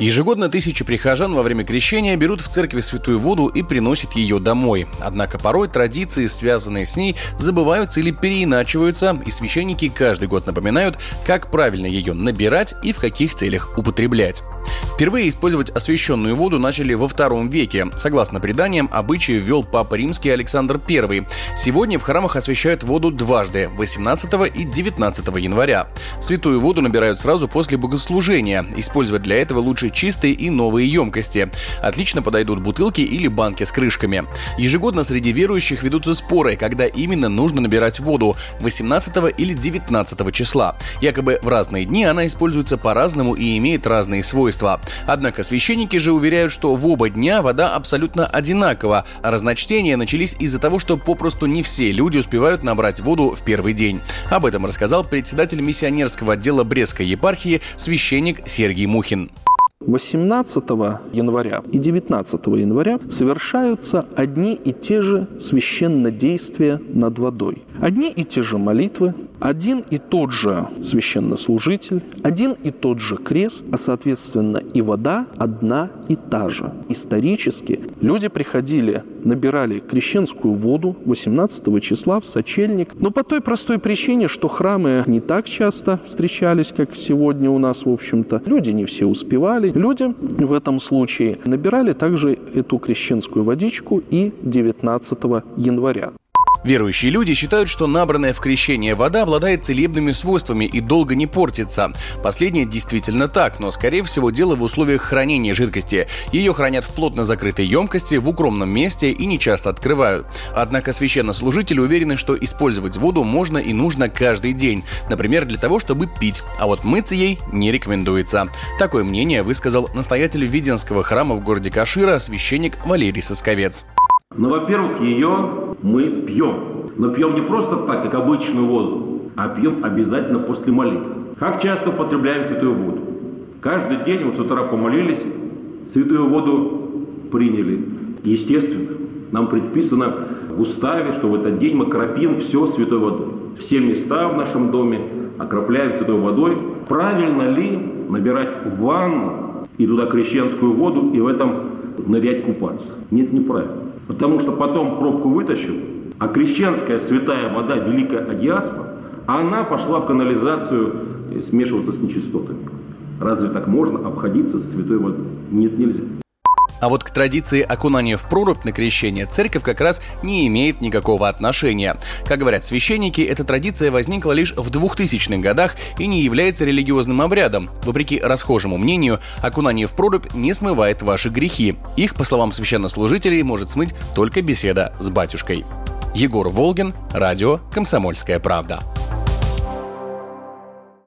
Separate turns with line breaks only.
Ежегодно тысячи прихожан во время крещения берут в церкви святую воду и приносят ее домой. Однако порой традиции, связанные с ней, забываются или переиначиваются, и священники каждый год напоминают, как правильно ее набирать и в каких целях употреблять. Впервые использовать освященную воду начали во втором веке. Согласно преданиям, обычай ввел Папа Римский Александр I. Сегодня в храмах освящают воду дважды – 18 и 19 января. Святую воду набирают сразу после богослужения. Использовать для этого лучше лучше чистые и новые емкости. Отлично подойдут бутылки или банки с крышками. Ежегодно среди верующих ведутся споры, когда именно нужно набирать воду – 18 или 19 числа. Якобы в разные дни она используется по-разному и имеет разные свойства. Однако священники же уверяют, что в оба дня вода абсолютно одинакова, а разночтения начались из-за того, что попросту не все люди успевают набрать воду в первый день. Об этом рассказал председатель миссионерского отдела Брестской епархии священник Сергей Мухин.
18 января и 19 января совершаются одни и те же священнодействия над водой. Одни и те же молитвы, один и тот же священнослужитель, один и тот же крест, а соответственно и вода одна и та же. Исторически люди приходили, набирали крещенскую воду 18 числа в сочельник, но по той простой причине, что храмы не так часто встречались, как сегодня у нас, в общем-то. Люди не все успевали. Люди в этом случае набирали также эту крещенскую водичку и 19 января.
Верующие люди считают, что набранная в крещение вода обладает целебными свойствами и долго не портится. Последнее действительно так, но скорее всего дело в условиях хранения жидкости. Ее хранят в плотно закрытой емкости, в укромном месте и не часто открывают. Однако священнослужители уверены, что использовать воду можно и нужно каждый день, например, для того, чтобы пить, а вот мыться ей не рекомендуется. Такое мнение высказал настоятель Виденского храма в городе Кашира священник Валерий Сосковец.
Но, во-первых, ее мы пьем. Но пьем не просто так, как обычную воду, а пьем обязательно после молитвы. Как часто употребляем святую воду? Каждый день, вот с утра помолились, святую воду приняли. Естественно, нам предписано в уставе, что в этот день мы кропим все святой водой. Все места в нашем доме окропляем святой водой. Правильно ли набирать ванну и туда крещенскую воду и в этом нырять купаться? Нет, неправильно. Потому что потом пробку вытащил, а крещенская святая вода, великая Адиаспа, она пошла в канализацию смешиваться с нечистотами. Разве так можно обходиться со святой водой? Нет, нельзя.
А вот к традиции окунания в прорубь на крещение церковь как раз не имеет никакого отношения. Как говорят священники, эта традиция возникла лишь в 2000-х годах и не является религиозным обрядом. Вопреки расхожему мнению, окунание в прорубь не смывает ваши грехи. Их, по словам священнослужителей, может смыть только беседа с батюшкой. Егор Волгин, радио «Комсомольская правда».